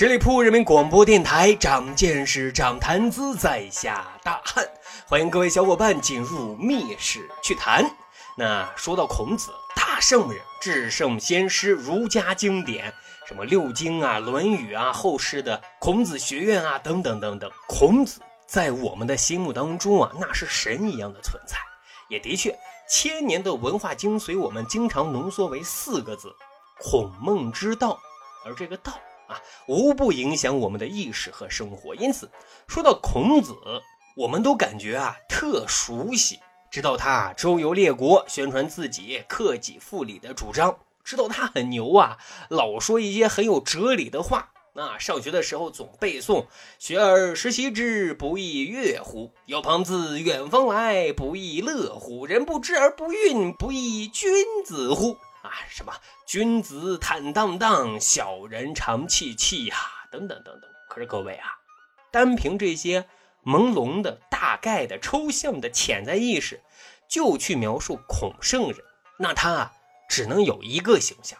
十里铺人民广播电台，长见识，长谈资，在下大汉，欢迎各位小伙伴进入密室趣谈。那说到孔子，大圣人，至圣先师，儒家经典，什么六经啊、论语啊、后世的孔子学院啊，等等等等，孔子在我们的心目当中啊，那是神一样的存在。也的确，千年的文化精髓，我们经常浓缩为四个字：孔孟之道。而这个道。啊，无不影响我们的意识和生活。因此，说到孔子，我们都感觉啊特熟悉。知道他周游列国，宣传自己克己复礼的主张；知道他很牛啊，老说一些很有哲理的话。那上学的时候总背诵“学而时习之，不亦乐乎？有朋自远方来，不亦乐乎？人不知而不愠，不亦君子乎？”啊，什么君子坦荡荡，小人长戚戚呀，等等等等。可是各位啊，单凭这些朦胧的、大概的、抽象的潜在意识，就去描述孔圣人，那他啊，只能有一个形象，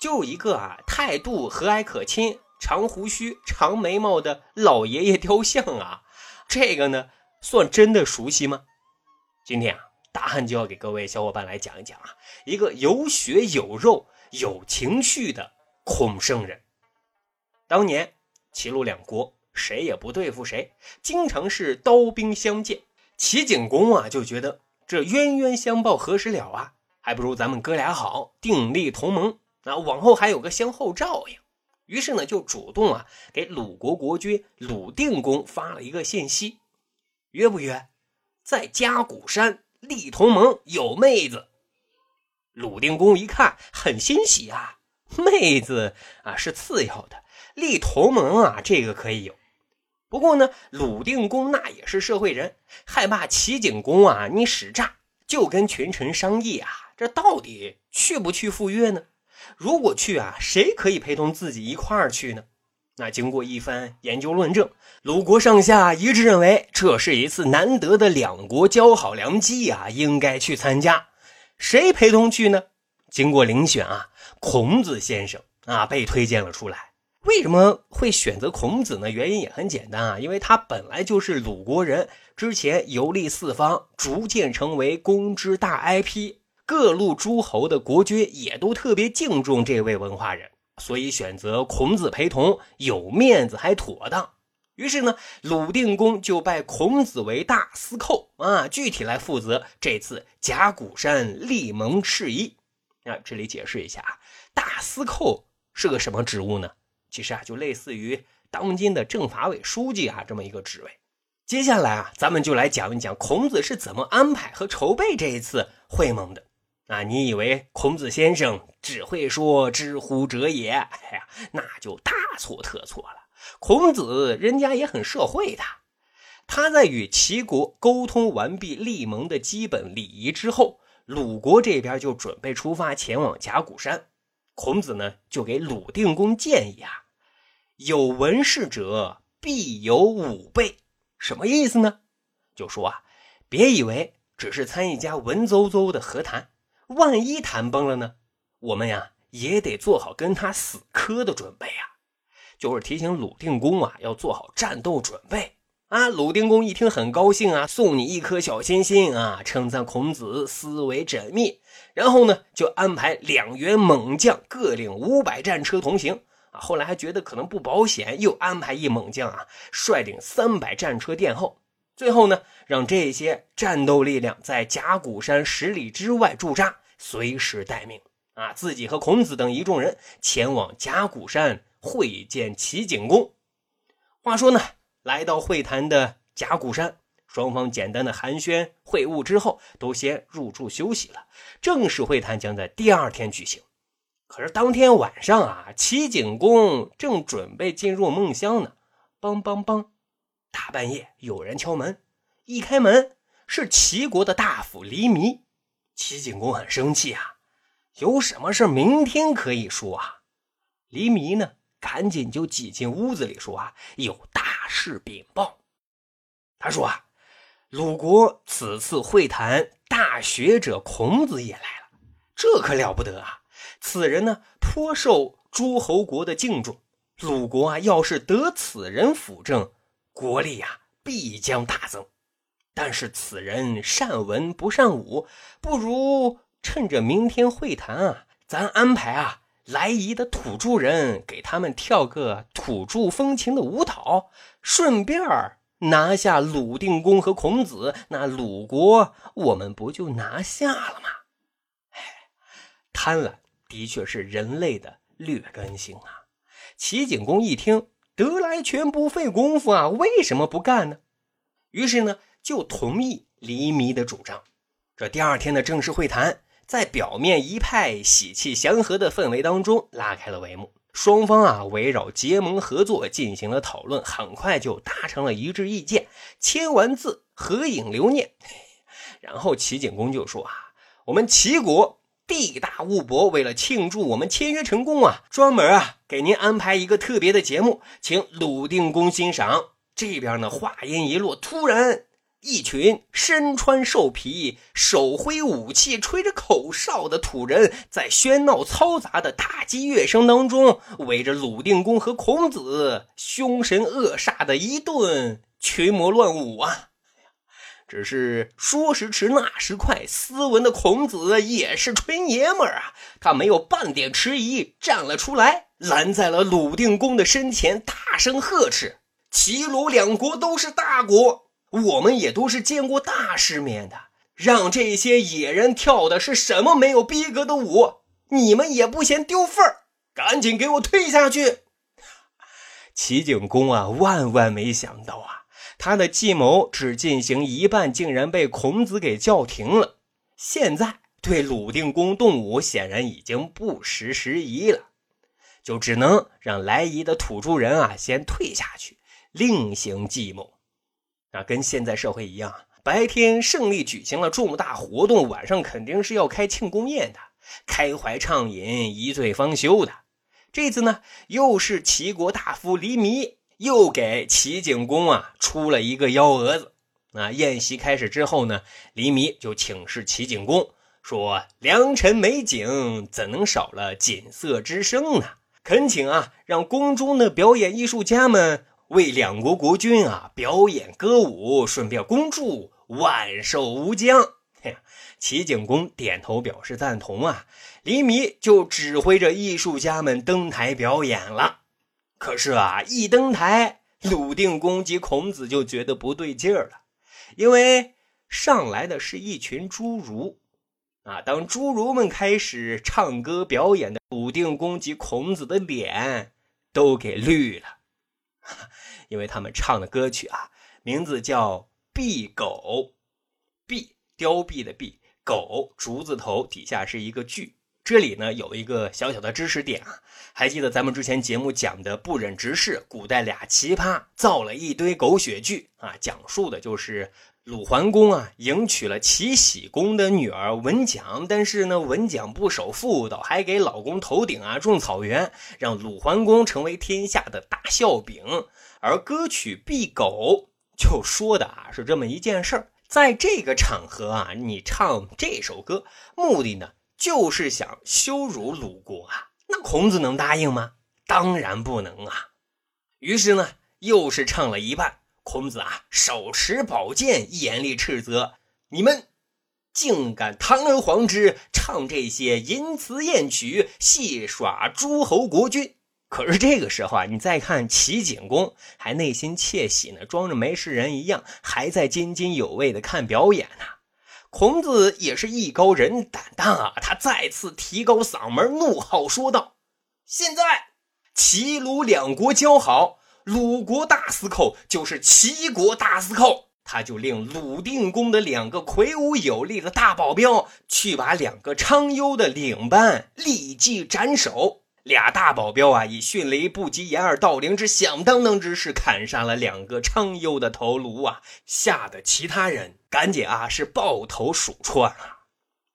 就一个啊，态度和蔼可亲、长胡须、长眉毛的老爷爷雕像啊。这个呢，算真的熟悉吗？今天啊。大汉就要给各位小伙伴来讲一讲啊，一个有血有肉、有情绪的孔圣人。当年齐鲁两国谁也不对付谁，经常是刀兵相见。齐景公啊就觉得这冤冤相报何时了啊，还不如咱们哥俩好，订立同盟，那往后还有个相后照应。于是呢，就主动啊给鲁国国君鲁定公发了一个信息，约不约？在夹谷山。立同盟有妹子，鲁定公一看很欣喜啊，妹子啊是次要的，立同盟啊这个可以有。不过呢，鲁定公那也是社会人，害怕齐景公啊你使诈，就跟群臣商议啊，这到底去不去赴约呢？如果去啊，谁可以陪同自己一块儿去呢？那经过一番研究论证，鲁国上下一致认为这是一次难得的两国交好良机啊，应该去参加。谁陪同去呢？经过遴选啊，孔子先生啊被推荐了出来。为什么会选择孔子呢？原因也很简单啊，因为他本来就是鲁国人，之前游历四方，逐渐成为公之大 IP，各路诸侯的国君也都特别敬重这位文化人。所以选择孔子陪同有面子还妥当，于是呢，鲁定公就拜孔子为大司寇啊，具体来负责这次甲骨山立盟事宜。啊，这里解释一下啊，大司寇是个什么职务呢？其实啊，就类似于当今的政法委书记啊这么一个职位。接下来啊，咱们就来讲一讲孔子是怎么安排和筹备这一次会盟的。啊，你以为孔子先生只会说“知乎者也”？哎呀，那就大错特错了。孔子人家也很社会的，他在与齐国沟通完毕立盟的基本礼仪之后，鲁国这边就准备出发前往甲骨山。孔子呢，就给鲁定公建议啊：“有文事者，必有武备。”什么意思呢？就说啊，别以为只是参一家文绉绉的和谈。万一谈崩了呢？我们呀也得做好跟他死磕的准备啊！就是提醒鲁定公啊，要做好战斗准备啊！鲁定公一听很高兴啊，送你一颗小心心啊，称赞孔子思维缜密。然后呢，就安排两员猛将各领五百战车同行啊。后来还觉得可能不保险，又安排一猛将啊，率领三百战车殿后。最后呢，让这些战斗力量在甲骨山十里之外驻扎。随时待命啊！自己和孔子等一众人前往甲骨山会见齐景公。话说呢，来到会谈的甲骨山，双方简单的寒暄会晤之后，都先入住休息了。正式会谈将在第二天举行。可是当天晚上啊，齐景公正准备进入梦乡呢，梆梆梆，大半夜有人敲门。一开门，是齐国的大夫黎弥。齐景公很生气啊，有什么事明天可以说啊。黎弥呢，赶紧就挤进屋子里说啊，有大事禀报。他说啊，鲁国此次会谈大学者孔子也来了，这可了不得啊！此人呢，颇受诸侯国的敬重，鲁国啊，要是得此人辅政，国力啊必将大增。但是此人善文不善武，不如趁着明天会谈啊，咱安排啊来夷的土著人给他们跳个土著风情的舞蹈，顺便儿拿下鲁定公和孔子，那鲁国我们不就拿下了吗？贪婪的确是人类的劣根性啊！齐景公一听，得来全不费功夫啊，为什么不干呢？于是呢，就同意黎弥的主张。这第二天的正式会谈，在表面一派喜气祥和的氛围当中拉开了帷幕。双方啊，围绕结盟合作进行了讨论，很快就达成了一致意见，签完字，合影留念。然后齐景公就说：“啊，我们齐国地大物博，为了庆祝我们签约成功啊，专门啊给您安排一个特别的节目，请鲁定公欣赏。”这边呢，话音一落，突然。一群身穿兽皮、手挥武器、吹着口哨的土人，在喧闹嘈杂的打击乐声当中，围着鲁定公和孔子，凶神恶煞的一顿群魔乱舞啊！只是说时迟，那时快，斯文的孔子也是纯爷们儿啊，他没有半点迟疑，站了出来，拦在了鲁定公的身前，大声呵斥：“齐鲁两国都是大国。”我们也都是见过大世面的，让这些野人跳的是什么没有逼格的舞？你们也不嫌丢份儿，赶紧给我退下去！齐景公啊，万万没想到啊，他的计谋只进行一半，竟然被孔子给叫停了。现在对鲁定公动武，显然已经不时时宜了，就只能让来夷的土著人啊先退下去，另行计谋。啊，跟现在社会一样，白天胜利举行了重大活动，晚上肯定是要开庆功宴的，开怀畅饮，一醉方休的。这次呢，又是齐国大夫黎弥又给齐景公啊出了一个幺蛾子。啊，宴席开始之后呢，黎弥就请示齐景公说：“良辰美景怎能少了锦瑟之声呢？恳请啊，让宫中的表演艺术家们。”为两国国君啊表演歌舞，顺便恭祝万寿无疆。齐景公点头表示赞同啊，黎弥就指挥着艺术家们登台表演了。可是啊，一登台，鲁定公及孔子就觉得不对劲儿了，因为上来的是一群侏儒啊。当侏儒们开始唱歌表演的，鲁定公及孔子的脸都给绿了。因为他们唱的歌曲啊，名字叫《壁狗》，壁凋敝的壁，狗竹字头底下是一个句。这里呢有一个小小的知识点啊，还记得咱们之前节目讲的不忍直视，古代俩奇葩造了一堆狗血剧啊，讲述的就是鲁桓公啊迎娶了齐僖公的女儿文姜，但是呢文姜不守妇道，还给老公头顶啊种草原，让鲁桓公成为天下的大笑柄。而歌曲《敝狗》就说的啊是这么一件事儿，在这个场合啊，你唱这首歌，目的呢就是想羞辱鲁国啊。那孔子能答应吗？当然不能啊。于是呢，又是唱了一半，孔子啊手持宝剑，严厉斥责：“你们竟敢堂而皇之唱这些淫词艳曲，戏耍诸侯国君！”可是这个时候啊，你再看齐景公，还内心窃喜呢，装着没事人一样，还在津津有味的看表演呢。孔子也是艺高人胆大啊，他再次提高嗓门，怒号说道：“现在齐鲁两国交好，鲁国大司寇就是齐国大司寇。”他就令鲁定公的两个魁梧有力的大保镖去把两个昌幽的领班立即斩首。俩大保镖啊，以迅雷不及掩耳盗铃之响当当之势砍杀了两个昌幽的头颅啊，吓得其他人赶紧啊是抱头鼠窜啊。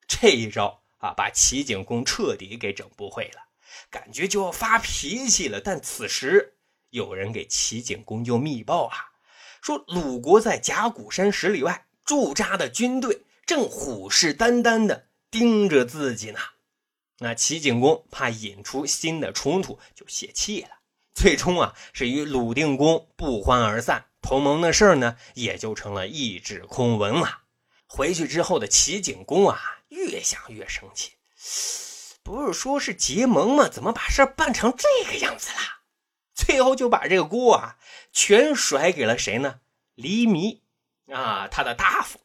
这一招啊，把齐景公彻底给整不会了，感觉就要发脾气了。但此时有人给齐景公就密报啊，说鲁国在甲骨山十里外驻扎的军队正虎视眈眈的盯着自己呢。那齐景公怕引出新的冲突，就泄气了。最终啊是与鲁定公不欢而散，同盟的事儿呢也就成了一纸空文了。回去之后的齐景公啊，越想越生气，不是说是结盟吗？怎么把事办成这个样子了？最后就把这个锅啊全甩给了谁呢？黎弥啊，他的大夫。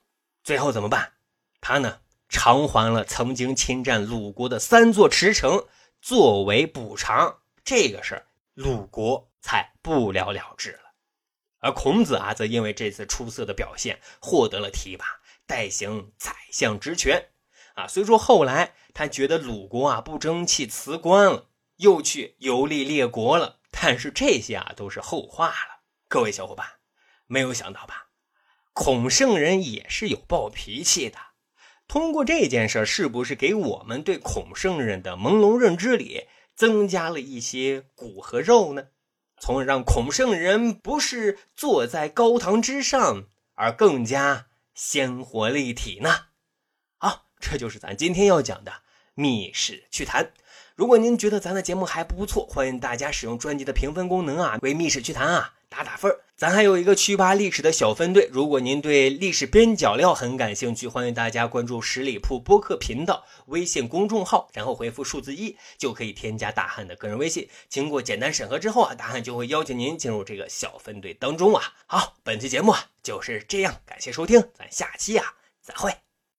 最后怎么办？他呢偿还了曾经侵占鲁国的三座池城作为补偿。这个事儿，鲁国才不了了之了。而孔子啊，则因为这次出色的表现，获得了提拔。代行宰相职权，啊，虽说后来他觉得鲁国啊不争气，辞官了，又去游历列国了，但是这些啊都是后话了。各位小伙伴，没有想到吧？孔圣人也是有暴脾气的。通过这件事是不是给我们对孔圣人的朦胧认知里增加了一些骨和肉呢？从而让孔圣人不是坐在高堂之上，而更加。鲜活立体呢？好，这就是咱今天要讲的《密室趣谈》。如果您觉得咱的节目还不错，欢迎大家使用专辑的评分功能啊，为《密室趣谈》啊打打分咱还有一个趣吧历史的小分队，如果您对历史边角料很感兴趣，欢迎大家关注十里铺播客频道微信公众号，然后回复数字一就可以添加大汉的个人微信。经过简单审核之后啊，大汉就会邀请您进入这个小分队当中啊。好，本期节目就是这样，感谢收听，咱下期啊再会。